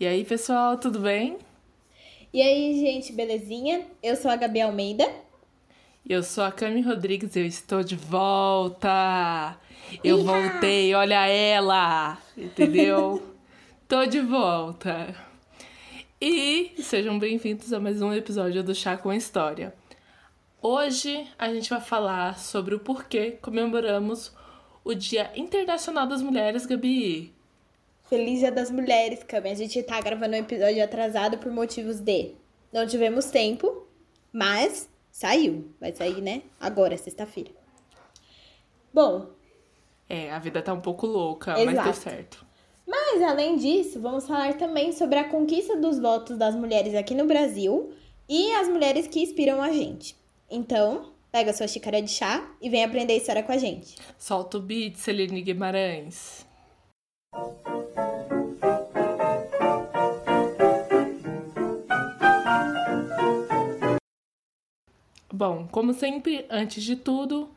E aí, pessoal, tudo bem? E aí, gente, belezinha? Eu sou a Gabi Almeida. Eu sou a Cami Rodrigues, eu estou de volta! Eu voltei, olha ela! Entendeu? Tô de volta! E sejam bem-vindos a mais um episódio do Chá com História. Hoje a gente vai falar sobre o porquê comemoramos o Dia Internacional das Mulheres, Gabi. Feliz Dia das Mulheres, Cami. A gente tá gravando um episódio atrasado por motivos de não tivemos tempo, mas saiu. Vai sair, né? Agora, sexta-feira. Bom. É, a vida tá um pouco louca, Exato. mas deu certo. Mas, além disso, vamos falar também sobre a conquista dos votos das mulheres aqui no Brasil e as mulheres que inspiram a gente. Então, pega sua xícara de chá e vem aprender a história com a gente. Solta o beat, Celine Guimarães. Bom, como sempre, antes de tudo,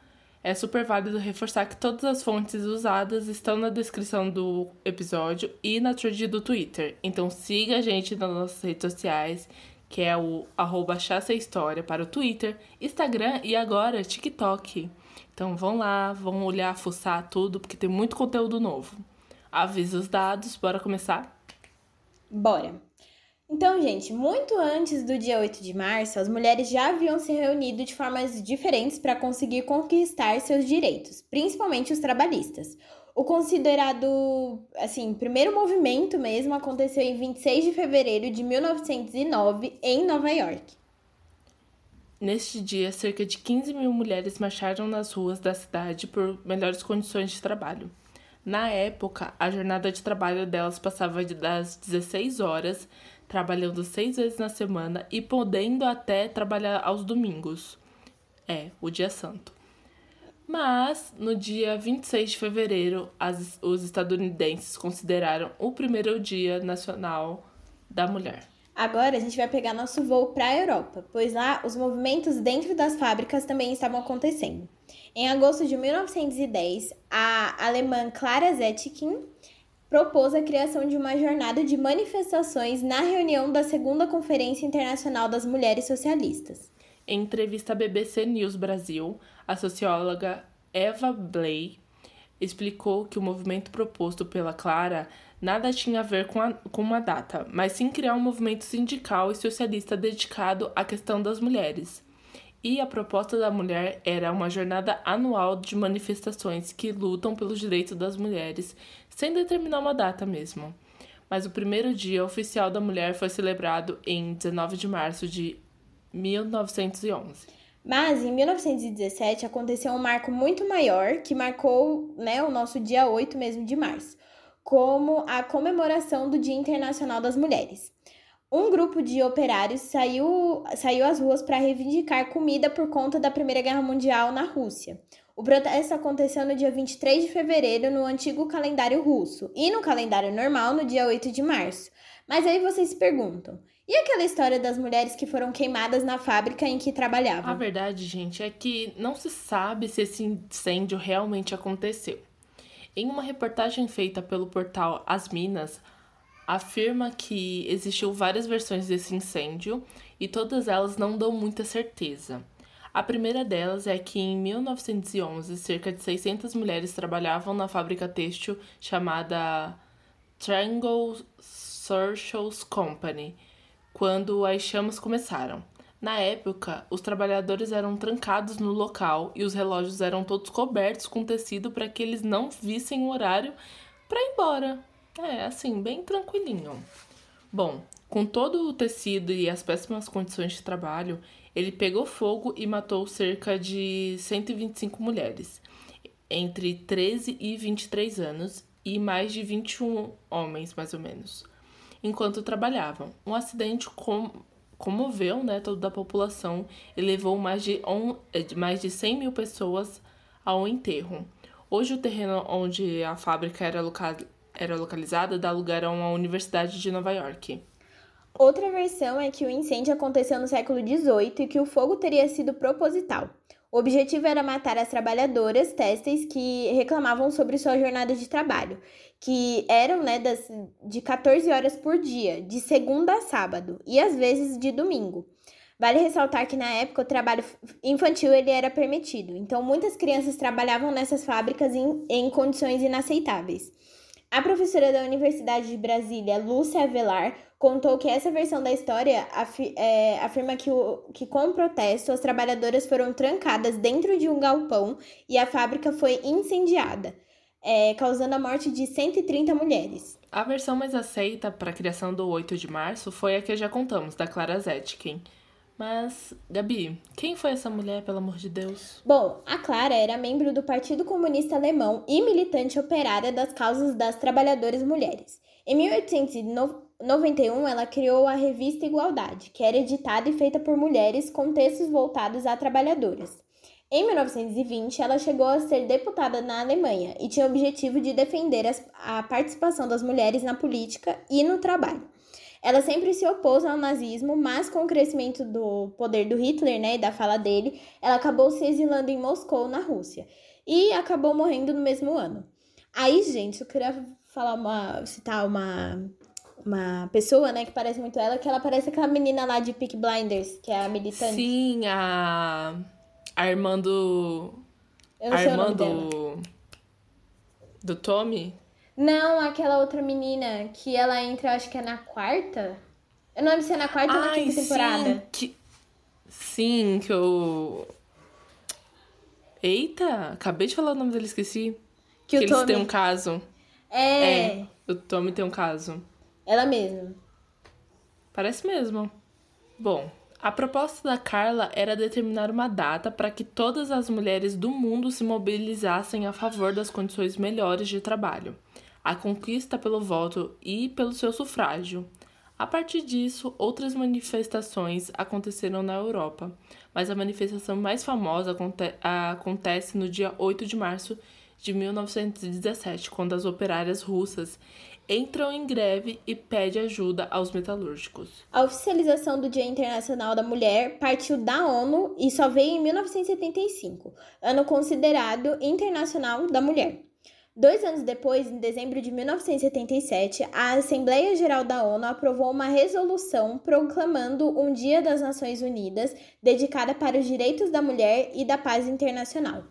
é super válido reforçar que todas as fontes usadas estão na descrição do episódio e na thread do Twitter. Então siga a gente nas nossas redes sociais, que é o arroba História para o Twitter, Instagram e agora TikTok. Então vão lá, vão olhar, fuçar tudo, porque tem muito conteúdo novo. Avisa os dados, bora começar? Bora! Então, gente, muito antes do dia 8 de março, as mulheres já haviam se reunido de formas diferentes para conseguir conquistar seus direitos, principalmente os trabalhistas. O considerado, assim, primeiro movimento mesmo aconteceu em 26 de fevereiro de 1909 em Nova York. Neste dia, cerca de 15 mil mulheres marcharam nas ruas da cidade por melhores condições de trabalho. Na época, a jornada de trabalho delas passava das 16 horas, trabalhando seis vezes na semana e podendo até trabalhar aos domingos. É, o dia santo. Mas, no dia 26 de fevereiro, as, os estadunidenses consideraram o primeiro Dia Nacional da Mulher. Agora a gente vai pegar nosso voo para a Europa, pois lá os movimentos dentro das fábricas também estavam acontecendo. Em agosto de 1910, a alemã Clara Zetkin propôs a criação de uma jornada de manifestações na reunião da Segunda Conferência Internacional das Mulheres Socialistas. Em entrevista à BBC News Brasil, a socióloga Eva Blay explicou que o movimento proposto pela Clara nada tinha a ver com, a, com uma data, mas sim criar um movimento sindical e socialista dedicado à questão das mulheres e a proposta da mulher era uma jornada anual de manifestações que lutam pelos direitos das mulheres, sem determinar uma data mesmo. Mas o primeiro dia oficial da mulher foi celebrado em 19 de março de 1911. Mas em 1917 aconteceu um marco muito maior que marcou né, o nosso dia 8 mesmo de março, como a comemoração do Dia Internacional das Mulheres um grupo de operários saiu, saiu às ruas para reivindicar comida por conta da Primeira Guerra Mundial na Rússia. O protesto aconteceu no dia 23 de fevereiro no antigo calendário russo e no calendário normal no dia 8 de março. Mas aí vocês se perguntam: e aquela história das mulheres que foram queimadas na fábrica em que trabalhavam? A verdade, gente, é que não se sabe se esse incêndio realmente aconteceu. Em uma reportagem feita pelo portal As Minas, afirma que existiu várias versões desse incêndio e todas elas não dão muita certeza. A primeira delas é que em 1911 cerca de 600 mulheres trabalhavam na fábrica têxtil chamada Triangle Socials Company quando as chamas começaram. Na época, os trabalhadores eram trancados no local e os relógios eram todos cobertos com tecido para que eles não vissem o horário para ir embora. É, assim, bem tranquilinho. Bom, com todo o tecido e as péssimas condições de trabalho, ele pegou fogo e matou cerca de 125 mulheres, entre 13 e 23 anos, e mais de 21 homens, mais ou menos, enquanto trabalhavam. Um acidente com comoveu né, toda a população e levou mais de, on, mais de 100 mil pessoas ao enterro. Hoje, o terreno onde a fábrica era localizada era localizada dá lugar a uma universidade de Nova York. Outra versão é que o incêndio aconteceu no século XVIII e que o fogo teria sido proposital. O objetivo era matar as trabalhadoras têxteis que reclamavam sobre sua jornada de trabalho, que eram né, das, de 14 horas por dia, de segunda a sábado, e às vezes de domingo. Vale ressaltar que na época o trabalho infantil ele era permitido, então muitas crianças trabalhavam nessas fábricas em, em condições inaceitáveis. A professora da Universidade de Brasília, Lúcia Avelar, contou que essa versão da história afi é, afirma que, o, que, com o protesto, as trabalhadoras foram trancadas dentro de um galpão e a fábrica foi incendiada, é, causando a morte de 130 mulheres. A versão mais aceita para a criação do 8 de março foi a que já contamos, da Clara Zetkin. Mas, Gabi, quem foi essa mulher, pelo amor de Deus? Bom, a Clara era membro do Partido Comunista Alemão e militante operária das causas das trabalhadoras mulheres. Em 1891, ela criou a revista Igualdade, que era editada e feita por mulheres com textos voltados a trabalhadoras. Em 1920, ela chegou a ser deputada na Alemanha e tinha o objetivo de defender a participação das mulheres na política e no trabalho. Ela sempre se opôs ao nazismo, mas com o crescimento do poder do Hitler, né, e da fala dele, ela acabou se exilando em Moscou, na Rússia, e acabou morrendo no mesmo ano. Aí, gente, eu queria falar uma citar uma uma pessoa, né, que parece muito ela, que ela parece aquela menina lá de Peak Blinders, que é a militante. Sim, a a irmã do Eu não a irmã do do Tommy? Não, aquela outra menina que ela entra, acho que é na quarta. Eu não lembro se é na quarta ou na Ai, quinta temporada. sim, que Sim, que eu Eita, acabei de falar o nome dele, esqueci. Que o eles Tommy- têm um caso. É, O Tommy tem um caso. ela mesma. Parece mesmo. Bom, a proposta da Carla era determinar uma data para que todas as mulheres do mundo se mobilizassem a favor das condições melhores de trabalho, a conquista pelo voto e pelo seu sufrágio. A partir disso, outras manifestações aconteceram na Europa, mas a manifestação mais famosa aconte- acontece no dia 8 de março de 1917, quando as operárias russas entram em greve e pedem ajuda aos metalúrgicos. A oficialização do Dia Internacional da Mulher partiu da ONU e só veio em 1975, ano considerado Internacional da Mulher. Dois anos depois, em dezembro de 1977, a Assembleia Geral da ONU aprovou uma resolução proclamando um Dia das Nações Unidas dedicada para os direitos da mulher e da paz internacional.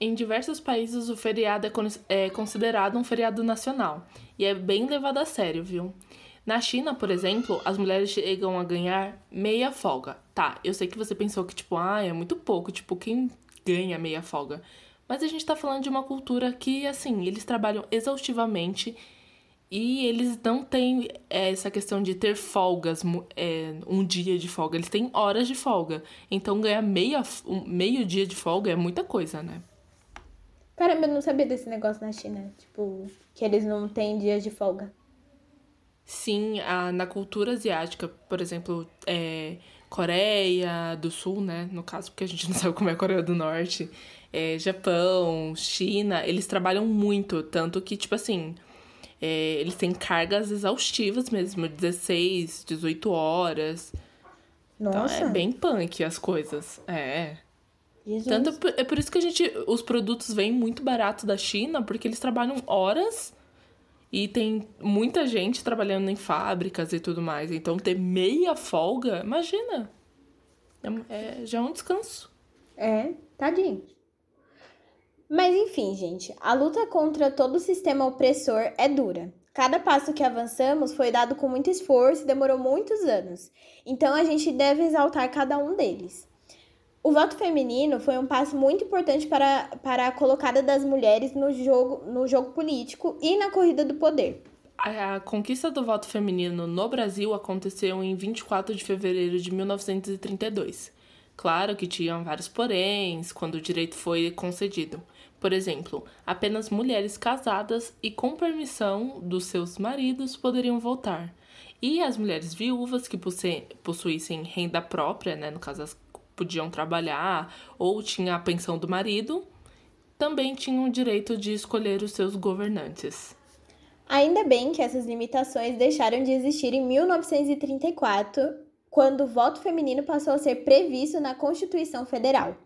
Em diversos países, o feriado é é considerado um feriado nacional e é bem levado a sério, viu? Na China, por exemplo, as mulheres chegam a ganhar meia folga. Tá, eu sei que você pensou que, tipo, ah, é muito pouco, tipo, quem ganha meia folga? Mas a gente tá falando de uma cultura que, assim, eles trabalham exaustivamente e eles não têm é, essa questão de ter folgas, é, um dia de folga. Eles têm horas de folga. Então, ganhar meia, um- meio dia de folga é muita coisa, né? Caramba, eu não sabia desse negócio na China. Tipo, que eles não têm dias de folga. Sim, a, na cultura asiática, por exemplo, é, Coreia do Sul, né? No caso, porque a gente não sabe como é a Coreia do Norte, é, Japão, China, eles trabalham muito, tanto que, tipo assim, é, eles têm cargas exaustivas mesmo, 16, 18 horas. Nossa, Então é bem punk as coisas. É. Jesus. Tanto por- é por isso que a gente. Os produtos vêm muito barato da China, porque eles trabalham horas e tem muita gente trabalhando em fábricas e tudo mais. Então ter meia folga, imagina. É, é- já é um descanso. É, tadinho. Mas enfim, gente, a luta contra todo o sistema opressor é dura. Cada passo que avançamos foi dado com muito esforço e demorou muitos anos. Então a gente deve exaltar cada um deles. O voto feminino foi um passo muito importante para, para a colocada das mulheres no jogo, no jogo político e na corrida do poder. A, conquista do voto feminino no Brasil aconteceu em 24 de fevereiro de 1932. Claro que tinham vários poréns quando o direito foi concedido. Por exemplo, apenas mulheres casadas e com permissão dos seus maridos poderiam votar. E as mulheres viúvas que possuíssem renda própria, né, no caso elas podiam trabalhar ou tinha a pensão do marido, também tinham o direito de escolher os seus governantes. Ainda bem que essas limitações deixaram de existir em 1934, quando o voto feminino passou a ser previsto na Constituição Federal.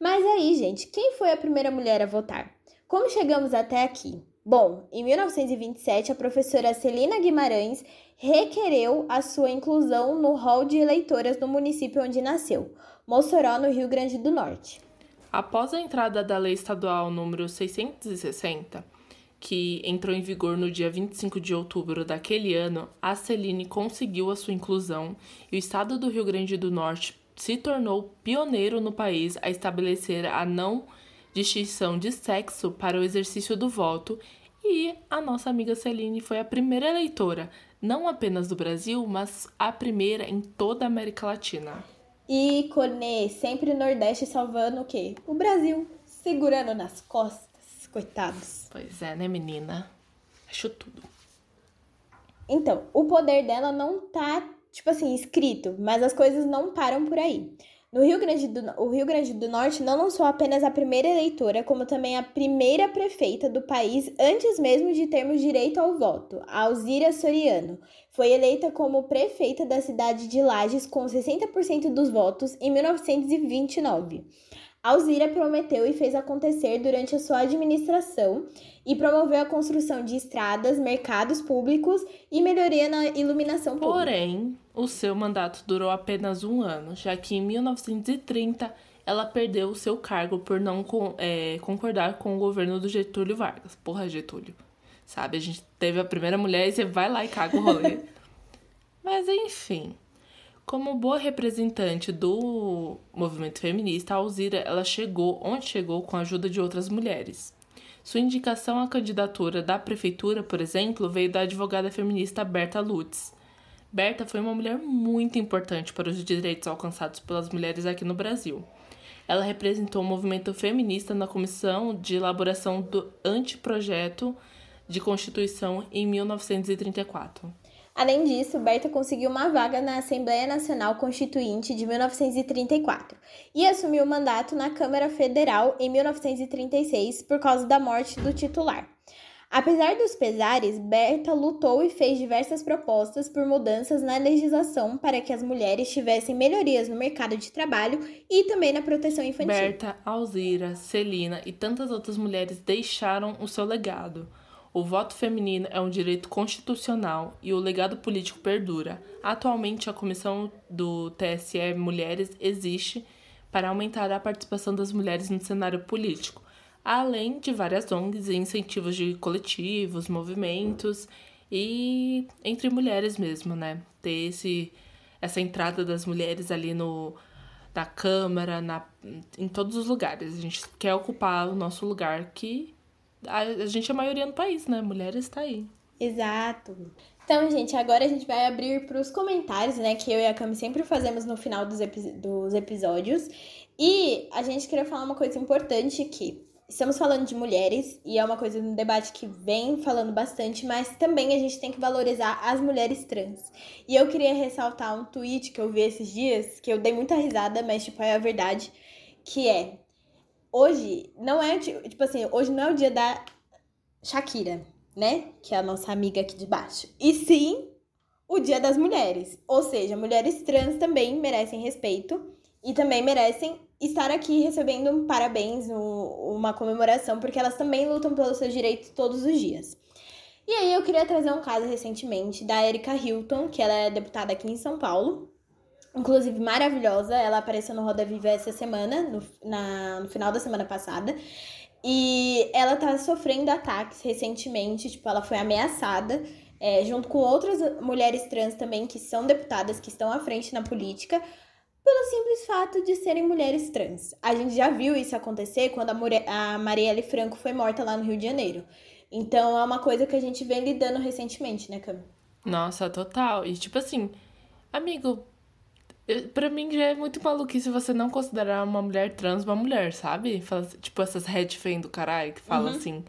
Mas aí, gente, quem foi a primeira mulher a votar? Como chegamos até aqui? Bom, em 1927, a professora Celina Guimarães requereu a sua inclusão no rol de eleitoras do município onde nasceu, Mossoró, no Rio Grande do Norte. Após a entrada da Lei Estadual número 660, que entrou em vigor no dia 25 de outubro daquele ano, a Celine conseguiu a sua inclusão e o estado do Rio Grande do Norte se tornou pioneiro no país a estabelecer a não distinção de sexo para o exercício do voto e a nossa amiga Celine foi a primeira eleitora, não apenas do Brasil, mas a primeira em toda a América Latina. E Cornê, sempre Nordeste salvando o quê? O Brasil, segurando nas costas, coitados. Pois é, né, menina? Acho tudo. Então, o poder dela não tá tipo assim, escrito, mas as coisas não param por aí. No Rio Grande do, o Rio Grande do Norte não lançou apenas a primeira eleitora, como também a primeira prefeita do país antes mesmo de termos direito ao voto, a Alzira Soriano. Foi eleita como prefeita da cidade de Lages com 60% dos votos em 1929. Alzira prometeu e fez acontecer durante a sua administração e promoveu a construção de estradas, mercados públicos e melhoria na iluminação pública. Porém, o seu mandato durou apenas um ano, já que em 1930 ela perdeu o seu cargo por não é, concordar com o governo do Getúlio Vargas. Porra, Getúlio. Sabe, a gente teve a primeira mulher e você vai lá e caga o rolê. Mas enfim. Como boa representante do movimento feminista, a Alzira ela chegou onde chegou com a ajuda de outras mulheres. Sua indicação à candidatura da prefeitura, por exemplo, veio da advogada feminista Berta Lutz. Berta foi uma mulher muito importante para os direitos alcançados pelas mulheres aqui no Brasil. Ela representou o movimento feminista na comissão de elaboração do anteprojeto de Constituição em 1934. Além disso, Berta conseguiu uma vaga na Assembleia Nacional Constituinte de 1934 e assumiu o mandato na Câmara Federal em 1936 por causa da morte do titular. Apesar dos pesares, Berta lutou e fez diversas propostas por mudanças na legislação para que as mulheres tivessem melhorias no mercado de trabalho e também na proteção infantil. Berta, Alzira, Celina e tantas outras mulheres deixaram o seu legado. O voto feminino é um direito constitucional e o legado político perdura. Atualmente, a comissão do TSE Mulheres existe para aumentar a participação das mulheres no cenário político, além de várias ONGs e incentivos de coletivos, movimentos e entre mulheres mesmo, né? Ter esse, essa entrada das mulheres ali no, na Câmara, na, em todos os lugares. A gente quer ocupar o nosso lugar que a, a gente é a maioria no país, né? Mulheres está aí. Exato. Então, gente, agora a gente vai abrir para os comentários, né? Que eu e a Cami sempre fazemos no final dos, epi dos episódios. E a gente queria falar uma coisa importante que estamos falando de mulheres e é uma coisa no debate que vem falando bastante, mas também a gente tem que valorizar as mulheres trans. E eu queria ressaltar um tweet que eu vi esses dias, que eu dei muita risada, mas tipo é a verdade, que é hoje não é, tipo assim, hoje não é o dia da Shakira, né? Que é a nossa amiga aqui de baixo. E sim o dia das mulheres. Ou seja, mulheres trans também merecem respeito e também merecem estar aqui recebendo um parabéns, um, uma comemoração, porque elas também lutam pelos seus direitos todos os dias. E aí eu queria trazer um caso recentemente da Erika Hilton, que ela é deputada aqui em São Paulo inclusive maravilhosa. Ela apareceu no Roda Viva essa semana, no, na, no final da semana passada. E ela tá sofrendo ataques recentemente, tipo, ela foi ameaçada, é, junto com outras mulheres trans também que são deputadas, que estão à frente na política, pelo simples fato de serem mulheres trans. A gente já viu isso acontecer quando a, a Marielle Franco foi morta lá no Rio de Janeiro. Então é uma coisa que a gente vem lidando recentemente, né, Cam? Nossa, total. E tipo assim, amigo, Pra mim já é muito maluquice você não considerar uma mulher trans uma mulher, sabe? Fala, tipo essas red fan do caralho que falam uhum. assim.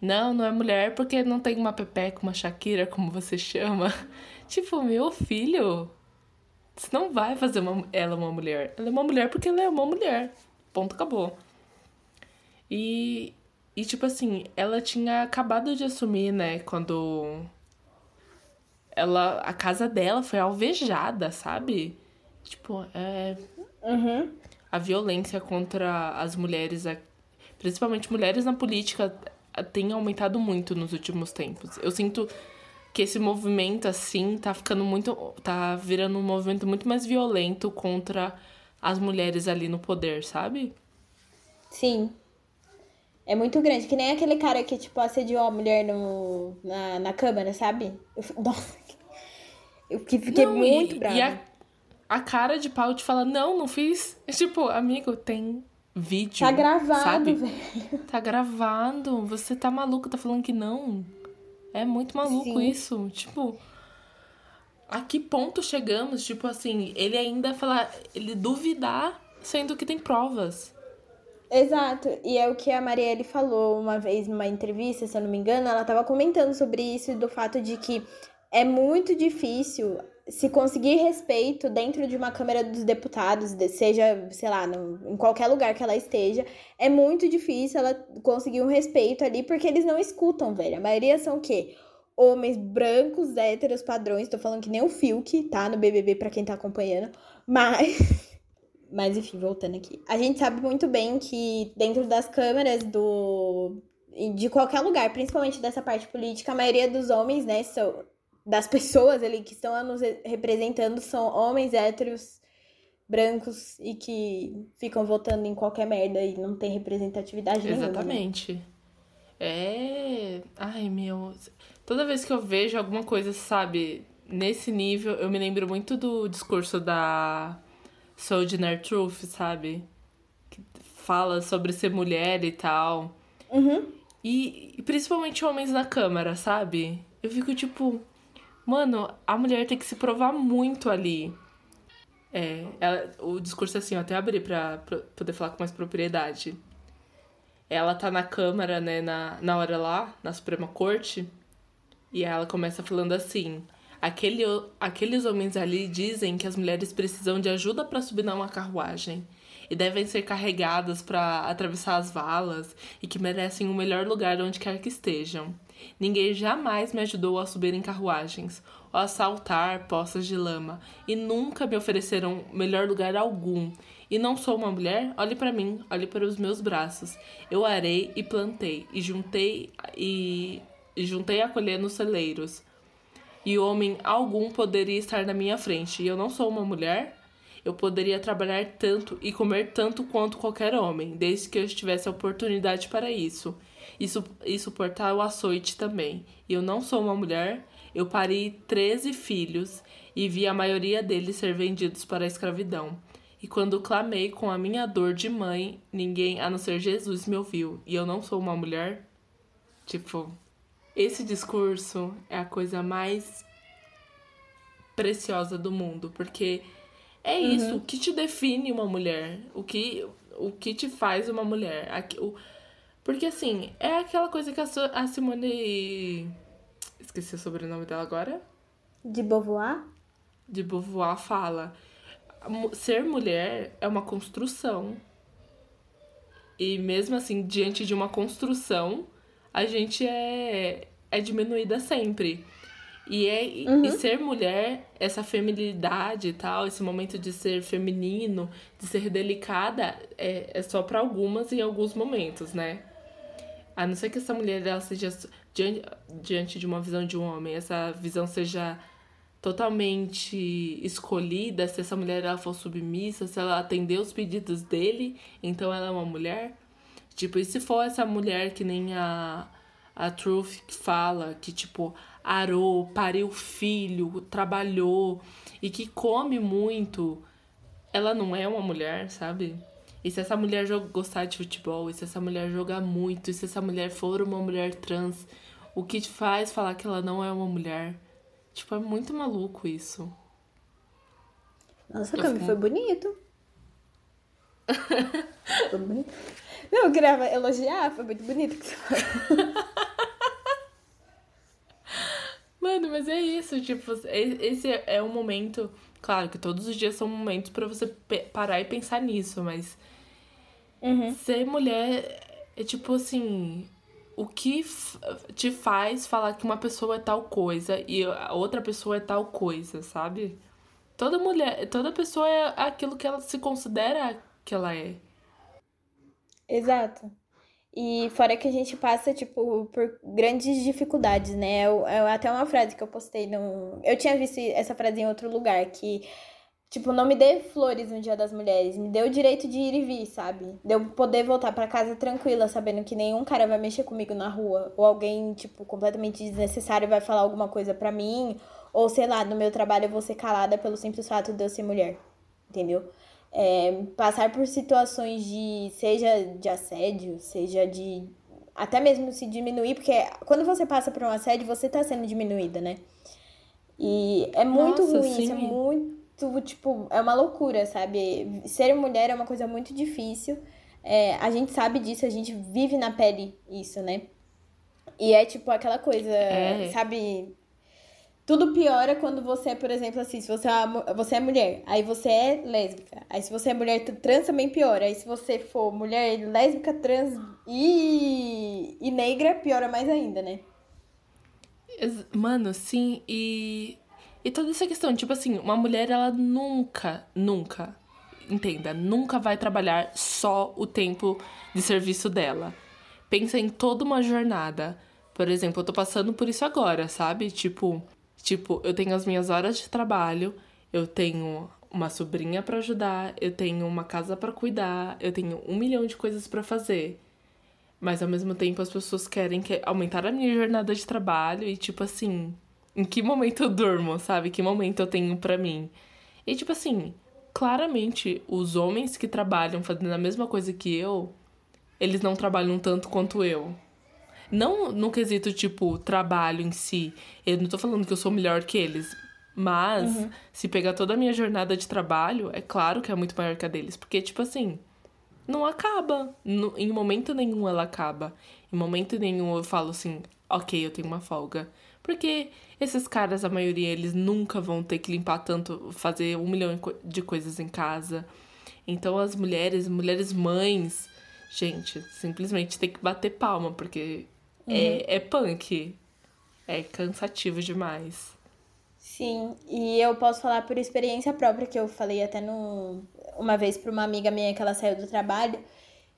Não, não é mulher porque não tem uma pepeca, uma Shakira, como você chama. tipo, meu filho. Você não vai fazer uma, ela uma mulher. Ela é uma mulher porque ela é uma mulher. Ponto, acabou. E, e tipo assim, ela tinha acabado de assumir, né? Quando ela a casa dela foi alvejada, sabe? Tipo, é. Uhum. a violência contra as mulheres, principalmente mulheres na política, tem aumentado muito nos últimos tempos. Eu sinto que esse movimento, assim, tá ficando muito. tá virando um movimento muito mais violento contra as mulheres ali no poder, sabe? Sim. É muito grande. Que nem aquele cara que, tipo, assediou a mulher no, na, na câmara, sabe? Eu, nossa. Eu fiquei não, muito e, brava. E a, a cara de pau te fala, não, não fiz. É tipo, amigo, tem vídeo. Tá gravado, sabe? velho. Tá gravado. Você tá maluco, tá falando que não. É muito maluco Sim. isso. Tipo, a que ponto chegamos? Tipo assim, ele ainda falar, ele duvidar, sendo que tem provas. Exato, e é o que a Marielle falou uma vez numa entrevista, se eu não me engano, ela estava comentando sobre isso, do fato de que é muito difícil se conseguir respeito dentro de uma Câmara dos Deputados, seja, sei lá, no, em qualquer lugar que ela esteja, é muito difícil ela conseguir um respeito ali, porque eles não escutam, velho. A maioria são o quê? Homens brancos, héteros, padrões, tô falando que nem o Fiuk, tá? No BBB, para quem tá acompanhando, mas... Mas enfim, voltando aqui. A gente sabe muito bem que dentro das câmaras do de qualquer lugar, principalmente dessa parte política, a maioria dos homens, né, são das pessoas ali que estão nos representando são homens héteros brancos e que ficam votando em qualquer merda e não tem representatividade nenhuma. Né? Exatamente. Né? É. Ai, meu. Toda vez que eu vejo alguma coisa, sabe, nesse nível, eu me lembro muito do discurso da Sojourner Truth, sabe? Que fala sobre ser mulher e tal. Uhum. E, e principalmente homens na câmara, sabe? Eu fico tipo, mano, a mulher tem que se provar muito ali. É, ela, o discurso é assim, eu até abri pra, pra poder falar com mais propriedade. Ela tá na Câmara, né, na, na hora lá, na Suprema Corte, e ela começa falando assim: Aquele, aqueles homens ali dizem que as mulheres precisam de ajuda para subir numa carruagem e devem ser carregadas para atravessar as valas e que merecem o melhor lugar onde quer que estejam. Ninguém jamais me ajudou a subir em carruagens ou a saltar poças de lama e nunca me ofereceram melhor lugar algum. E não sou uma mulher? Olhe para mim, olhe para os meus braços. Eu arei e plantei e juntei e, e juntei a colher nos celeiros e homem algum poderia estar na minha frente. E eu não sou uma mulher, eu poderia trabalhar tanto e comer tanto quanto qualquer homem, desde que eu tivesse a oportunidade para isso. E, su e suportar o açoite também. E eu não sou uma mulher, eu pari 13 filhos e vi a maioria deles ser vendidos para a escravidão. E quando clamei com a minha dor de mãe, ninguém a não ser Jesus me ouviu. E eu não sou uma mulher? Tipo, esse discurso é a coisa mais preciosa do mundo, porque é uhum. isso, o que te define uma mulher, o que, o que te faz uma mulher. O, porque assim, é aquela coisa que a, a Simone. Esqueci o sobrenome dela agora. De Beauvoir? De Beauvoir fala. Ser mulher é uma construção. E mesmo assim, diante de uma construção, a gente é, é diminuída sempre. E, é, uhum. e ser mulher, essa feminilidade e tal, esse momento de ser feminino, de ser delicada, é, é só para algumas em alguns momentos, né? A não ser que essa mulher ela seja diante, diante de uma visão de um homem, essa visão seja totalmente escolhida, se essa mulher ela for submissa, se ela atender os pedidos dele, então ela é uma mulher. Tipo, e se for essa mulher que nem a, a Truth fala, que tipo, arou, pariu filho, trabalhou e que come muito, ela não é uma mulher, sabe? E se essa mulher gostar de futebol, e se essa mulher jogar muito, e se essa mulher for uma mulher trans, o que te faz falar que ela não é uma mulher? Tipo, é muito maluco isso. Nossa, Cami, foi bonito. foi bonito. Não, eu queria elogiar, foi muito bonito que você falou. Mano, mas é isso, tipo, esse é um momento. Claro que todos os dias são momentos para você parar e pensar nisso, mas. Uhum. Ser mulher é tipo assim. O que te faz falar que uma pessoa é tal coisa e a outra pessoa é tal coisa, sabe? Toda mulher, toda pessoa é aquilo que ela se considera que ela é. Exato. E fora que a gente passa, tipo, por grandes dificuldades, né? Eu, eu, até uma frase que eu postei no. Eu tinha visto essa frase em outro lugar, que, tipo, não me dê flores no Dia das Mulheres, me dê o direito de ir e vir, sabe? De eu poder voltar para casa tranquila, sabendo que nenhum cara vai mexer comigo na rua, ou alguém, tipo, completamente desnecessário vai falar alguma coisa pra mim, ou sei lá, no meu trabalho eu vou ser calada pelo simples fato de eu ser mulher, entendeu? É, passar por situações de seja de assédio, seja de até mesmo se diminuir, porque quando você passa por um assédio, você tá sendo diminuída, né? E é muito Nossa, ruim, sim. isso é muito, tipo, é uma loucura, sabe? Ser mulher é uma coisa muito difícil. É, a gente sabe disso, a gente vive na pele isso, né? E é tipo aquela coisa, é. sabe? Tudo piora quando você, por exemplo, assim, se você é, você é mulher, aí você é lésbica. Aí se você é mulher trans também piora. Aí se você for mulher lésbica, trans e, e negra, piora mais ainda, né? Mano, sim, e. E toda essa questão, tipo assim, uma mulher, ela nunca, nunca, entenda, nunca vai trabalhar só o tempo de serviço dela. Pensa em toda uma jornada. Por exemplo, eu tô passando por isso agora, sabe? Tipo, Tipo, eu tenho as minhas horas de trabalho, eu tenho uma sobrinha para ajudar, eu tenho uma casa para cuidar, eu tenho um milhão de coisas para fazer. Mas ao mesmo tempo as pessoas querem que aumentar a minha jornada de trabalho e tipo assim, em que momento eu durmo, sabe? Que momento eu tenho para mim? E tipo assim, claramente os homens que trabalham fazendo a mesma coisa que eu, eles não trabalham tanto quanto eu. Não no quesito, tipo, trabalho em si. Eu não tô falando que eu sou melhor que eles. Mas, uhum. se pegar toda a minha jornada de trabalho, é claro que é muito maior que a deles. Porque, tipo assim, não acaba. No, em momento nenhum ela acaba. Em momento nenhum eu falo assim, ok, eu tenho uma folga. Porque esses caras, a maioria, eles nunca vão ter que limpar tanto, fazer um milhão de coisas em casa. Então as mulheres, mulheres mães, gente, simplesmente tem que bater palma, porque uhum. é, é punk. É cansativo demais. Sim, e eu posso falar por experiência própria, que eu falei até no, uma vez para uma amiga minha que ela saiu do trabalho,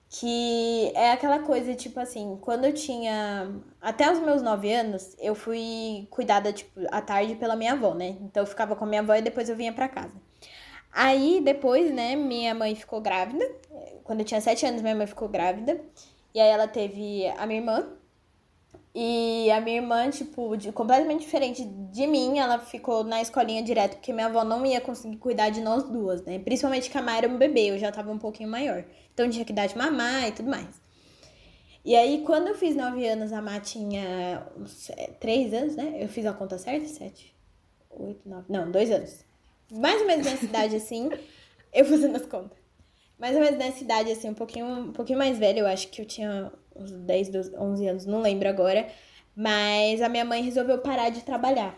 que é aquela coisa, tipo assim, quando eu tinha até os meus nove anos, eu fui cuidada, tipo, à tarde pela minha avó, né? Então eu ficava com a minha avó e depois eu vinha para casa. Aí, depois, né, minha mãe ficou grávida. Quando eu tinha sete anos, minha mãe ficou grávida. E aí ela teve a minha irmã, e a minha irmã, tipo, de, completamente diferente de mim, ela ficou na escolinha direto, porque minha avó não ia conseguir cuidar de nós duas, né? Principalmente que a Maia era um bebê, eu já tava um pouquinho maior. Então tinha que dar de mamar e tudo mais. E aí, quando eu fiz nove anos, a Má tinha uns é, três anos, né? Eu fiz a conta certa? Sete? Oito, nove... Não, dois anos. Mais ou menos nessa idade, assim, eu fazendo as contas. Mais ou menos nessa idade, assim, um pouquinho, um pouquinho mais velha, eu acho que eu tinha uns 10, 12, 11 anos, não lembro agora. Mas a minha mãe resolveu parar de trabalhar.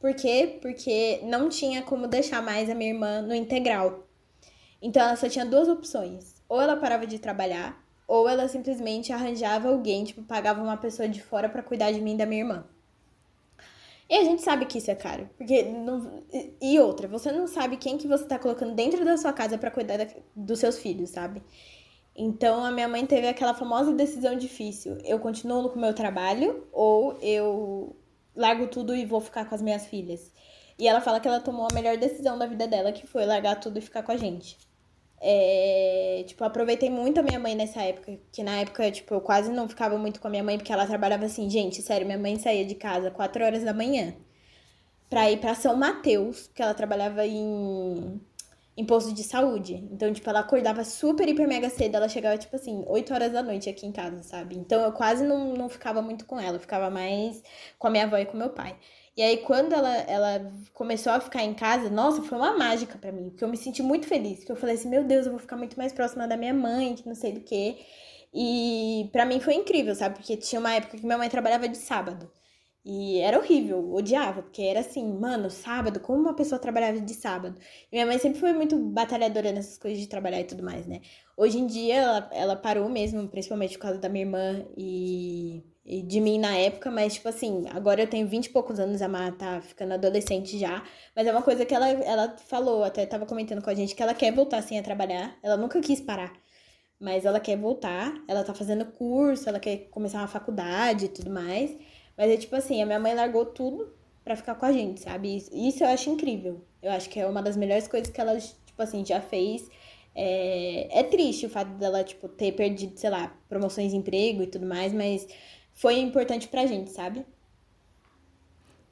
Por quê? Porque não tinha como deixar mais a minha irmã no integral. Então ela só tinha duas opções. Ou ela parava de trabalhar, ou ela simplesmente arranjava alguém, tipo, pagava uma pessoa de fora para cuidar de mim e da minha irmã. E a gente sabe que isso é caro. Porque não... E outra, você não sabe quem que você tá colocando dentro da sua casa para cuidar da... dos seus filhos, sabe? Então a minha mãe teve aquela famosa decisão difícil: eu continuo com o meu trabalho ou eu largo tudo e vou ficar com as minhas filhas. E ela fala que ela tomou a melhor decisão da vida dela, que foi largar tudo e ficar com a gente. É, tipo, aproveitei muito a minha mãe nessa época, que na época, tipo, eu quase não ficava muito com a minha mãe, porque ela trabalhava assim, gente, sério, minha mãe saía de casa 4 horas da manhã pra ir pra São Mateus, que ela trabalhava em em posto de saúde. Então, tipo, ela acordava super, hiper, mega cedo. Ela chegava, tipo assim, 8 horas da noite aqui em casa, sabe? Então, eu quase não, não ficava muito com ela. Eu ficava mais com a minha avó e com meu pai. E aí, quando ela, ela começou a ficar em casa, nossa, foi uma mágica para mim. Porque eu me senti muito feliz. Porque eu falei assim, meu Deus, eu vou ficar muito mais próxima da minha mãe, que não sei do que. E para mim foi incrível, sabe? Porque tinha uma época que minha mãe trabalhava de sábado. E era horrível, odiava, porque era assim, mano, sábado, como uma pessoa trabalhava de sábado? E minha mãe sempre foi muito batalhadora nessas coisas de trabalhar e tudo mais, né? Hoje em dia ela, ela parou mesmo, principalmente por causa da minha irmã e, de mim na época, mas, tipo assim, agora eu tenho 20 e poucos anos, a Má tá ficando adolescente já. Mas é uma coisa que ela, ela falou, até tava comentando com a gente, que ela quer voltar, assim, a trabalhar. Ela nunca quis parar. Mas ela quer voltar, ela tá fazendo curso, ela quer começar uma faculdade e tudo mais. Mas é tipo assim, a minha mãe largou tudo para ficar com a gente, sabe? Isso eu acho incrível. Eu acho que é uma das melhores coisas que ela, tipo assim, já fez. É, é triste o fato dela, tipo, ter perdido, sei lá, promoções de emprego e tudo mais, mas foi importante pra gente, sabe?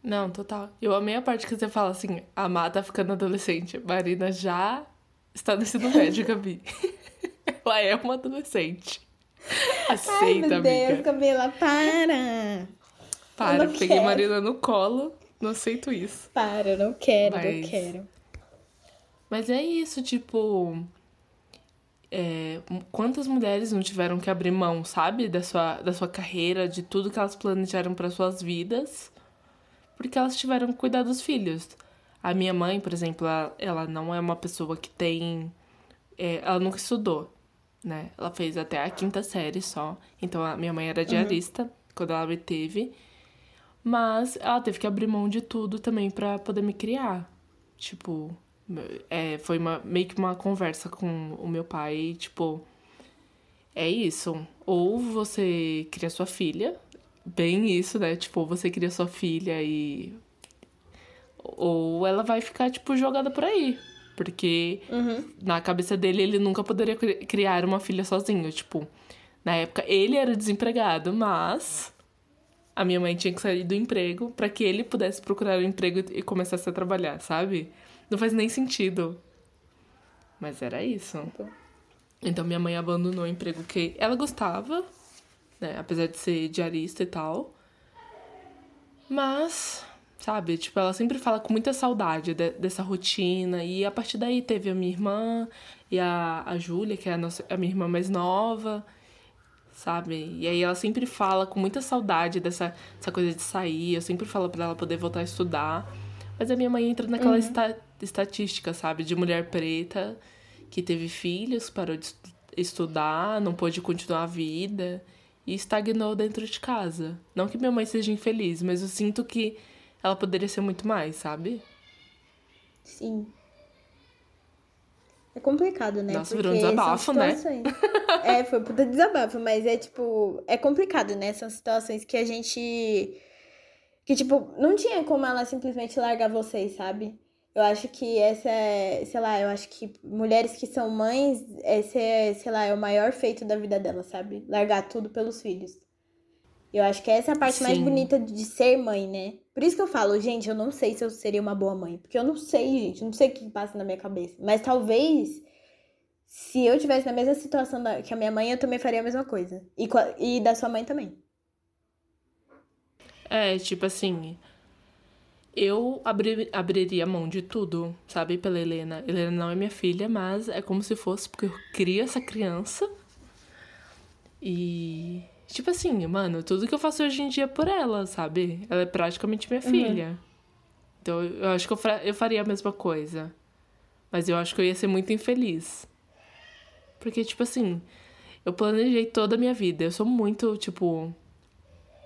Não, total. Eu amei a parte que você fala assim, a Má tá ficando adolescente. Marina já está no ensino médio, Gabi. Ela é uma adolescente. Aceita, Ai, meu amiga. Deus, Camila, para! Para, peguei quero. Marina no colo, não aceito isso. Para, não quero, Mas... não quero. Mas é isso, tipo. É, quantas mulheres não tiveram que abrir mão, sabe? Da sua, da sua carreira, de tudo que elas planejaram para suas vidas, porque elas tiveram que cuidar dos filhos. A minha mãe, por exemplo, ela, ela não é uma pessoa que tem. É, ela nunca estudou, né? Ela fez até a quinta série só. Então a minha mãe era uhum. diarista uhum. quando ela me teve. Mas ela teve que abrir mão de tudo também para poder me criar. Tipo, é, foi uma, meio que uma conversa com o meu pai, tipo, é isso. Ou você cria sua filha, bem isso, né? Tipo, você cria sua filha e. Ou ela vai ficar, tipo, jogada por aí. Porque uhum. na cabeça dele ele nunca poderia criar uma filha sozinho. Tipo, na época ele era desempregado, mas a minha mãe tinha que sair do emprego para que ele pudesse procurar um emprego e começasse a trabalhar, sabe? Não faz nem sentido. Mas era isso. Então minha mãe abandonou o emprego que ela gostava, né? Apesar de ser diarista e tal. Mas, sabe, tipo, ela sempre fala com muita saudade de, dessa rotina. E a partir daí teve a minha irmã e a, a Júlia, que é a, nossa, a minha irmã mais nova sabe? E aí ela sempre fala com muita saudade dessa, dessa coisa de sair. Eu sempre falo para ela poder voltar a estudar. Mas a minha mãe entra naquela uhum. esta, estatística, sabe? De mulher preta que teve filhos, parou de estudar, não pôde continuar a vida e estagnou dentro de casa. Não que minha mãe seja infeliz, mas eu sinto que ela poderia ser muito mais, sabe? Sim. É complicado, né? Nossa, Porque virou um desabafo, né? é, foi puta desabafo, mas é tipo. É complicado, né? São situações que a gente. Que, tipo, não tinha como ela simplesmente largar vocês, sabe? Eu acho que essa é, sei lá, eu acho que mulheres que são mães, esse é, sei lá, é o maior feito da vida delas, sabe? Largar tudo pelos filhos. Eu acho que essa é a parte Sim. mais bonita de ser mãe, né? Por isso que eu falo, gente, eu não sei se eu seria uma boa mãe. Porque eu não sei, gente, não sei o que passa na minha cabeça. Mas talvez, se eu tivesse na mesma situação da, que a minha mãe, eu também faria a mesma coisa. E, e da sua mãe também. É, tipo assim. Eu abri, abriria mão de tudo, sabe, pela Helena. Helena não é minha filha, mas é como se fosse, porque eu crio essa criança. E Tipo assim, mano, tudo que eu faço hoje em dia é por ela, sabe? Ela é praticamente minha uhum. filha. Então eu acho que eu, eu faria a mesma coisa. Mas eu acho que eu ia ser muito infeliz. Porque, tipo assim, eu planejei toda a minha vida. Eu sou muito, tipo,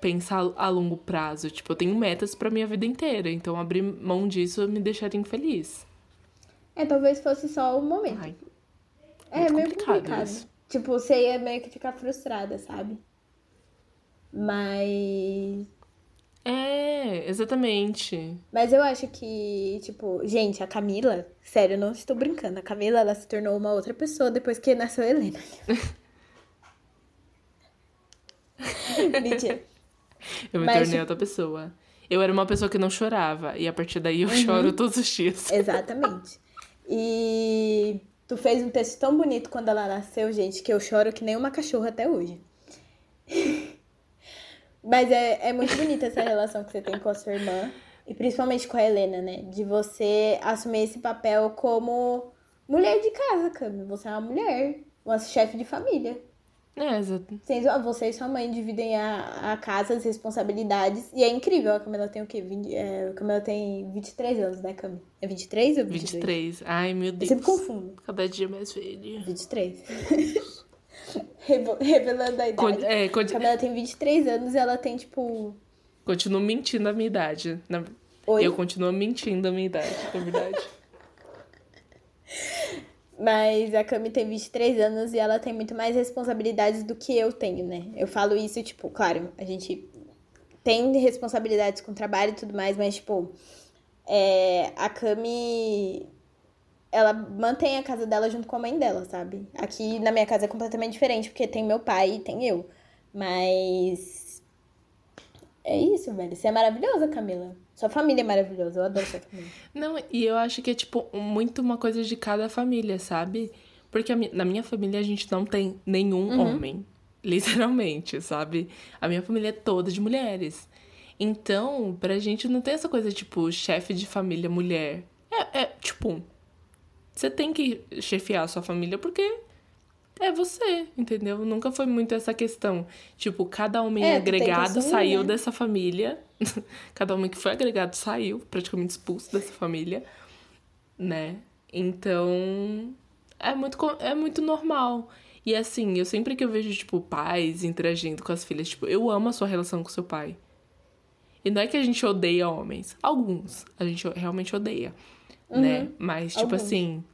pensar a longo prazo. Tipo, eu tenho metas pra minha vida inteira. Então abrir mão disso me deixaria infeliz. É, talvez fosse só o momento. Ai, é meio complicado. complicado. Tipo, você ia meio que ficar frustrada, sabe? Mas. É, exatamente. Mas eu acho que, tipo, gente, a Camila, sério, eu não estou brincando. A Camila, ela se tornou uma outra pessoa depois que nasceu a Helena. Mentira. Eu me Mas, tornei tipo... outra pessoa. Eu era uma pessoa que não chorava. E a partir daí eu uhum. choro todos os dias. Exatamente. E tu fez um texto tão bonito quando ela nasceu, gente, que eu choro que nem uma cachorra até hoje. Mas é, é muito bonita essa relação que você tem com a sua irmã. E principalmente com a Helena, né? De você assumir esse papel como mulher de casa, Cami. Você é uma mulher, uma chefe de família. É, exato. Você e sua mãe dividem a, a casa, as responsabilidades. E é incrível. A Camila tem o quê? 20, é, a Camila tem 23 anos, né, Cami? É 23 ou 22? 23. Ai, meu Deus. Eu sempre confundo. Cada dia mais velho. 23. Revelando a idade. Con é, con Camila tem 23 anos e ela tem, tipo. Continuo mentindo a minha idade. Na... Oi? Eu continuo mentindo a minha idade, na verdade. Mas a Cami tem 23 anos e ela tem muito mais responsabilidades do que eu tenho, né? Eu falo isso, tipo, claro, a gente tem responsabilidades com trabalho e tudo mais, mas, tipo, é, a Cami ela mantém a casa dela junto com a mãe dela, sabe? Aqui na minha casa é completamente diferente, porque tem meu pai e tem eu. Mas. É isso, velho. Você é maravilhosa, Camila. Sua família é maravilhosa. Eu adoro sua família. Não, e eu acho que é, tipo, muito uma coisa de cada família, sabe? Porque na minha família a gente não tem nenhum uhum. homem. Literalmente, sabe? A minha família é toda de mulheres. Então, pra gente não tem essa coisa, tipo, chefe de família mulher. É, é tipo, você tem que chefiar a sua família porque é você, entendeu? Nunca foi muito essa questão. Tipo, cada homem é, agregado assumir, saiu né? dessa família. cada homem que foi agregado saiu, praticamente expulso dessa família, né? Então, é muito, é muito normal. E assim, eu sempre que eu vejo, tipo, pais interagindo com as filhas, tipo, eu amo a sua relação com seu pai. E não é que a gente odeia homens. Alguns a gente realmente odeia? Uhum. né? Mas, tipo Alguns. assim,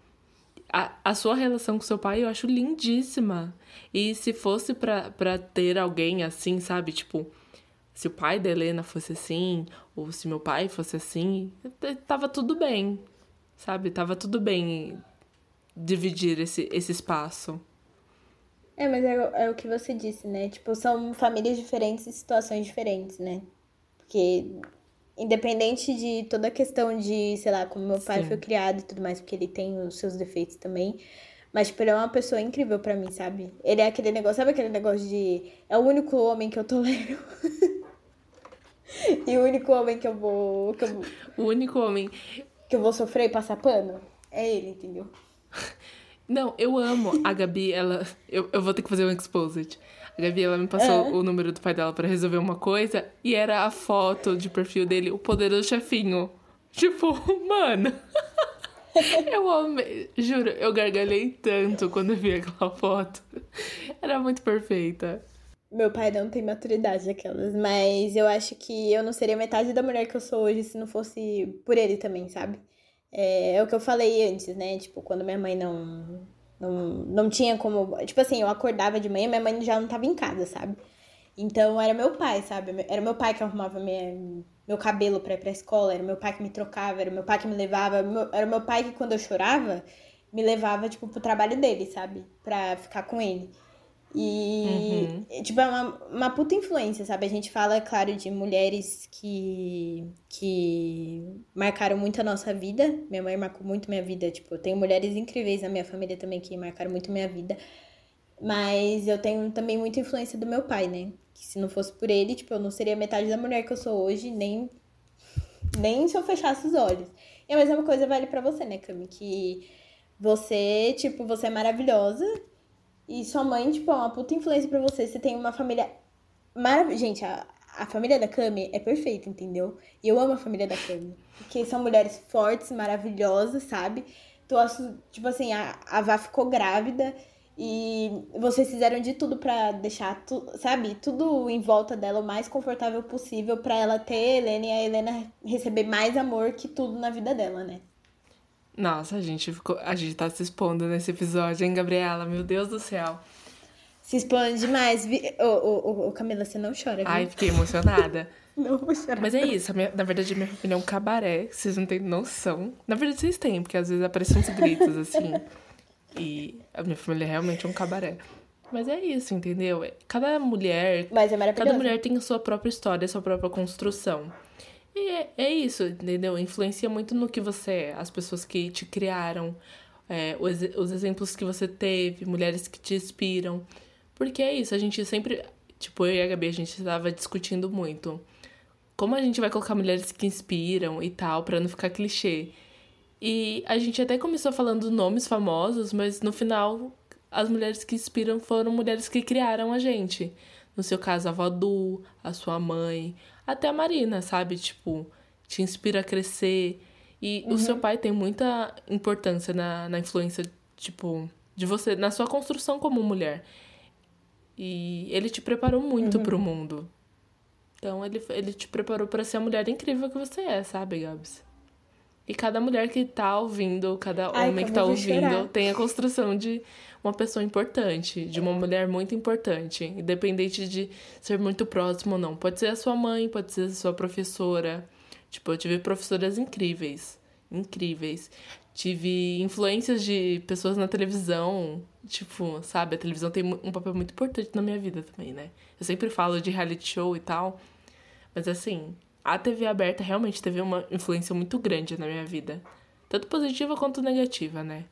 a, a sua relação com seu pai eu acho lindíssima. E se fosse pra, pra ter alguém assim, sabe? Tipo, se o pai da Helena fosse assim, ou se meu pai fosse assim, tava tudo bem, sabe? Tava tudo bem dividir esse, esse espaço. É, mas é, é o que você disse, né? Tipo, são famílias diferentes e situações diferentes, né? Porque independente de toda a questão de, sei lá, como meu pai Sim. foi criado e tudo mais, porque ele tem os seus defeitos também. Mas, tipo, ele é uma pessoa incrível para mim, sabe? Ele é aquele negócio, sabe aquele negócio de. É o único homem que eu tolero. e o único homem que eu vou. Que eu, o único homem. Que eu vou sofrer e passar pano. É ele, entendeu? Não, eu amo a Gabi, ela. Eu, eu vou ter que fazer um exposit. A Gabi, ela me passou é. o número do pai dela para resolver uma coisa e era a foto de perfil dele, o poderoso chefinho. Tipo, mano. eu amei. Juro, eu gargalhei tanto quando vi aquela foto. Era muito perfeita. Meu pai não tem maturidade daquelas, mas eu acho que eu não seria metade da mulher que eu sou hoje se não fosse por ele também, sabe? É, é o que eu falei antes, né? Tipo, quando minha mãe não não, não tinha como. Tipo assim, eu acordava de manhã, minha mãe já não tava em casa, sabe? Então era meu pai, sabe? Era meu pai que arrumava minha, meu cabelo pra ir pra escola, era meu pai que me trocava, era meu pai que me levava. Era meu pai que quando eu chorava, me levava, tipo, pro trabalho dele, sabe? Pra ficar com ele. E, uhum. tipo, é uma, uma puta influência, sabe? A gente fala, claro, de mulheres que, que marcaram muito a nossa vida. Minha mãe marcou muito minha vida. Tipo, eu tenho mulheres incríveis na minha família também que marcaram muito minha vida. Mas eu tenho também muita influência do meu pai, né? Que se não fosse por ele, tipo, eu não seria metade da mulher que eu sou hoje, nem, nem se eu fechasse os olhos. E a mesma coisa vale para você, né, Cami? Que você, tipo, você é maravilhosa e sua mãe, tipo, é uma puta influência pra você. Você tem uma família maravilhosa. Gente, a, a família da Cami é perfeita, entendeu? E eu amo a família da Cami. Porque são mulheres fortes, maravilhosas, sabe? Então, tipo assim, a, a Vá ficou grávida e vocês fizeram de tudo para deixar, tu, sabe, tudo em volta dela o mais confortável possível para ela ter a Helena e a Helena receber mais amor que tudo na vida dela, né? Nossa, a gente ficou. A gente tá se expondo nesse episódio, hein, Gabriela? Meu Deus do céu. Se expõe demais. Ô, ô, ô, Camila, você não chora, viu? Ai, fiquei emocionada. não vou chorar. Mas é isso, minha, na verdade, minha família é um cabaré, vocês não têm noção. Na verdade, vocês têm, porque às vezes aparecem uns gritos assim. e a minha família é realmente um cabaré. Mas é isso, entendeu? Cada mulher. Mas é Cada mulher tem a sua própria história, a sua própria construção. E é, é isso, entendeu? Influencia muito no que você é, as pessoas que te criaram, é, os, os exemplos que você teve, mulheres que te inspiram. Porque é isso, a gente sempre, tipo, eu e a Gabi, a gente estava discutindo muito. Como a gente vai colocar mulheres que inspiram e tal, para não ficar clichê. E a gente até começou falando nomes famosos, mas no final as mulheres que inspiram foram mulheres que criaram a gente. No seu caso, a avó Du, a sua mãe, até a Marina, sabe? Tipo, te inspira a crescer. E uhum. o seu pai tem muita importância na, na influência, tipo, de você, na sua construção como mulher. E ele te preparou muito uhum. pro mundo. Então ele, ele te preparou para ser a mulher incrível que você é, sabe, Gabs? E cada mulher que tá ouvindo, cada Ai, homem que tá ouvindo, chorar. tem a construção de uma pessoa importante, de uma mulher muito importante, independente de ser muito próximo ou não. Pode ser a sua mãe, pode ser a sua professora. Tipo, eu tive professoras incríveis, incríveis. Tive influências de pessoas na televisão, tipo, sabe, a televisão tem um papel muito importante na minha vida também, né? Eu sempre falo de reality show e tal, mas assim, a TV aberta realmente teve uma influência muito grande na minha vida. Tanto positiva quanto negativa, né?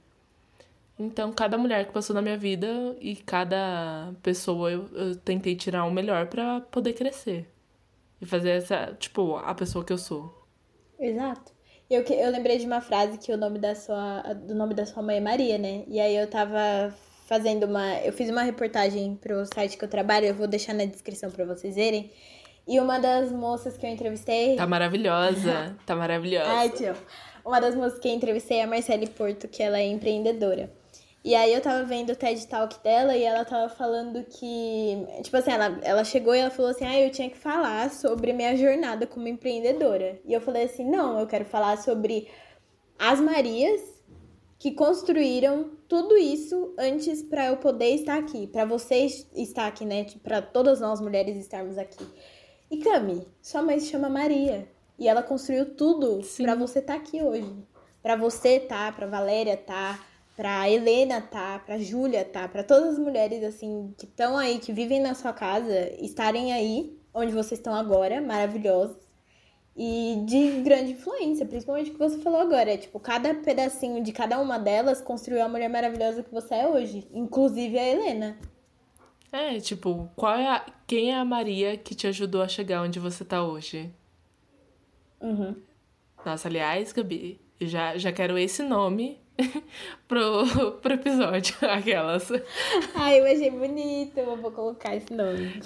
Então, cada mulher que passou na minha vida e cada pessoa eu, eu tentei tirar o melhor para poder crescer. E fazer essa, tipo, a pessoa que eu sou. Exato. Eu, eu lembrei de uma frase que o nome da sua, do nome da sua mãe é Maria, né? E aí eu tava fazendo uma. Eu fiz uma reportagem pro site que eu trabalho, eu vou deixar na descrição para vocês verem. E uma das moças que eu entrevistei. Tá maravilhosa. tá maravilhosa. Ai, tio. Uma das moças que eu entrevistei é a Marcele Porto, que ela é empreendedora. E aí eu tava vendo o TED Talk dela e ela tava falando que. Tipo assim, ela, ela chegou e ela falou assim: ah, eu tinha que falar sobre minha jornada como empreendedora. E eu falei assim: não, eu quero falar sobre as Marias que construíram tudo isso antes para eu poder estar aqui, para vocês estar aqui, né? Para todas nós mulheres estarmos aqui. E Cami, sua mãe se chama Maria. E ela construiu tudo para você estar tá aqui hoje. para você tá, pra Valéria tá, pra Helena tá, pra Júlia tá, pra todas as mulheres assim que estão aí, que vivem na sua casa, estarem aí onde vocês estão agora, maravilhosos. E de grande influência, principalmente o que você falou agora. É, tipo, cada pedacinho de cada uma delas construiu a mulher maravilhosa que você é hoje. Inclusive a Helena. É, tipo, qual é a, quem é a Maria que te ajudou a chegar onde você tá hoje? Uhum. Nossa, aliás, Gabi, já, já quero esse nome pro, pro episódio, aquelas. Ai, eu achei bonito, eu vou colocar esse nome.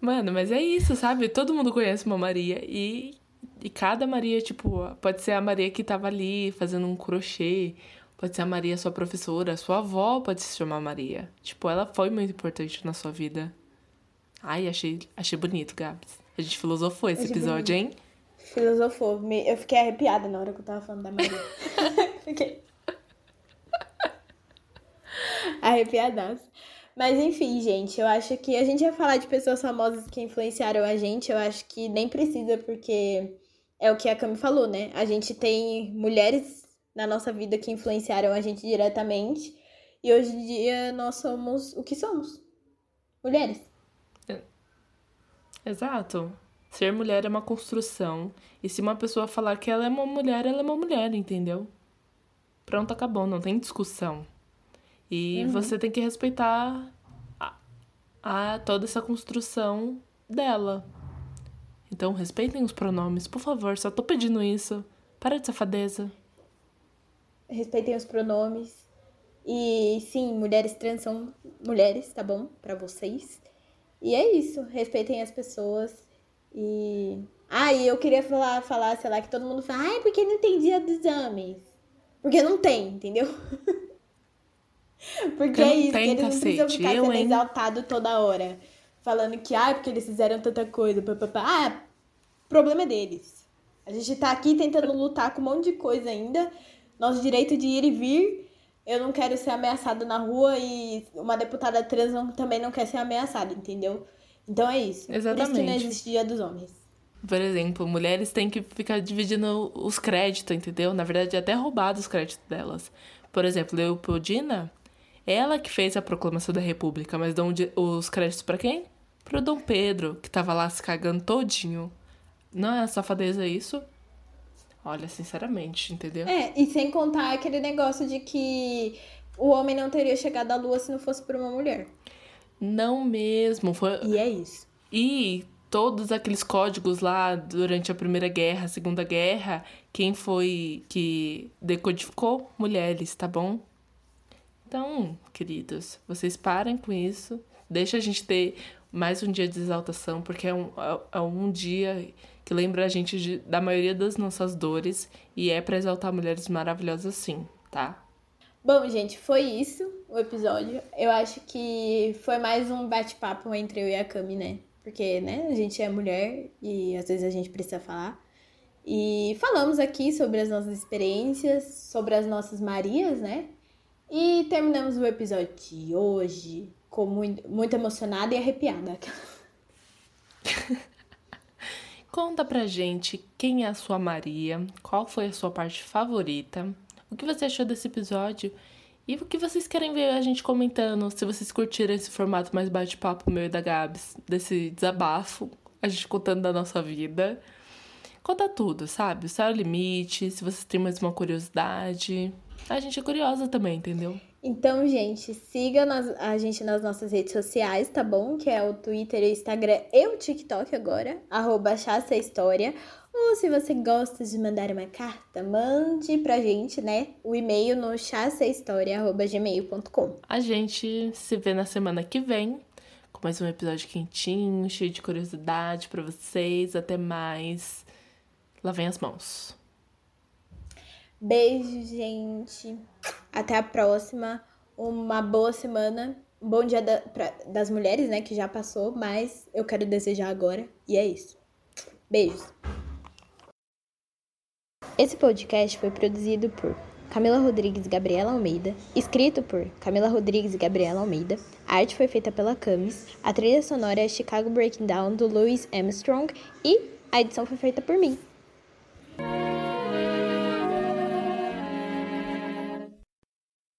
Mano, mas é isso, sabe? Todo mundo conhece uma Maria e, e cada Maria, tipo, pode ser a Maria que tava ali fazendo um crochê, Pode ser a Maria, sua professora, sua avó pode se chamar Maria. Tipo, ela foi muito importante na sua vida. Ai, achei, achei bonito, Gabs. A gente filosofou esse episódio, bonito. hein? Filosofou. Eu fiquei arrepiada na hora que eu tava falando da Maria. fiquei. Arrepiadaço. Mas enfim, gente, eu acho que a gente ia falar de pessoas famosas que influenciaram a gente. Eu acho que nem precisa, porque é o que a Cami falou, né? A gente tem mulheres na nossa vida que influenciaram a gente diretamente. E hoje em dia nós somos o que somos: mulheres. É. Exato. Ser mulher é uma construção. E se uma pessoa falar que ela é uma mulher, ela é uma mulher, entendeu? Pronto, acabou, não tem discussão. E uhum. você tem que respeitar a, a toda essa construção dela. Então, respeitem os pronomes, por favor, só tô pedindo isso. Para de safadeza respeitem os pronomes. E sim, mulheres trans são mulheres, tá bom? Para vocês. E é isso, respeitem as pessoas. E. Ah, e eu queria falar, falar, sei lá, que todo mundo fala, ai, porque não tem dia dos homens? Porque não tem, entendeu? porque é isso, tem, eles não precisam ficar sendo exaltados toda hora. Falando que, ai, porque eles fizeram tanta coisa. Pá, pá, pá. Ah, problema é deles. A gente tá aqui tentando lutar com um monte de coisa ainda nosso direito de ir e vir. Eu não quero ser ameaçada na rua e uma deputada trans não, também não quer ser ameaçada, entendeu? Então é isso. Exatamente. Por isso que não existe dia dos homens. Por exemplo, mulheres têm que ficar dividindo os créditos, entendeu? Na verdade, até roubado os créditos delas. Por exemplo, Leopoldina, ela que fez a proclamação da República, mas dão os créditos para quem? Pro Dom Pedro, que tava lá se cagando todinho. Não é safadeza isso? Olha, sinceramente, entendeu? É, e sem contar aquele negócio de que o homem não teria chegado à lua se não fosse por uma mulher. Não mesmo. Foi... E é isso. E todos aqueles códigos lá durante a Primeira Guerra, a Segunda Guerra, quem foi que decodificou? Mulheres, tá bom? Então, queridos, vocês parem com isso. Deixa a gente ter mais um dia de exaltação, porque é um, é, é um dia que lembra a gente de, da maioria das nossas dores e é para exaltar mulheres maravilhosas sim, tá? Bom, gente, foi isso o episódio. Eu acho que foi mais um bate-papo entre eu e a Cami, né? Porque, né, a gente é mulher e às vezes a gente precisa falar. E falamos aqui sobre as nossas experiências, sobre as nossas Marias, né? E terminamos o episódio de hoje com muito, muito emocionada e arrepiada. Conta pra gente quem é a sua Maria, qual foi a sua parte favorita, o que você achou desse episódio e o que vocês querem ver a gente comentando, se vocês curtiram esse formato mais bate-papo meu e da Gabs, desse desabafo, a gente contando da nossa vida. Conta tudo, sabe? O céu é o limite, se vocês têm mais uma curiosidade. A gente é curiosa também, entendeu? Então, gente, siga a gente nas nossas redes sociais, tá bom? Que é o Twitter, o Instagram e o TikTok agora, arroba História. Ou se você gosta de mandar uma carta, mande pra gente, né? O e-mail no chassahistoria.gmail.com. A gente se vê na semana que vem com mais um episódio quentinho, cheio de curiosidade para vocês. Até mais. Lavem as mãos. Beijo, gente. Até a próxima. Uma boa semana. Um bom dia da, pra, das mulheres, né? Que já passou, mas eu quero desejar agora. E é isso. Beijos. Esse podcast foi produzido por Camila Rodrigues e Gabriela Almeida, escrito por Camila Rodrigues e Gabriela Almeida. A arte foi feita pela Camis. A trilha sonora é Chicago Breaking Down do Louis Armstrong e a edição foi feita por mim,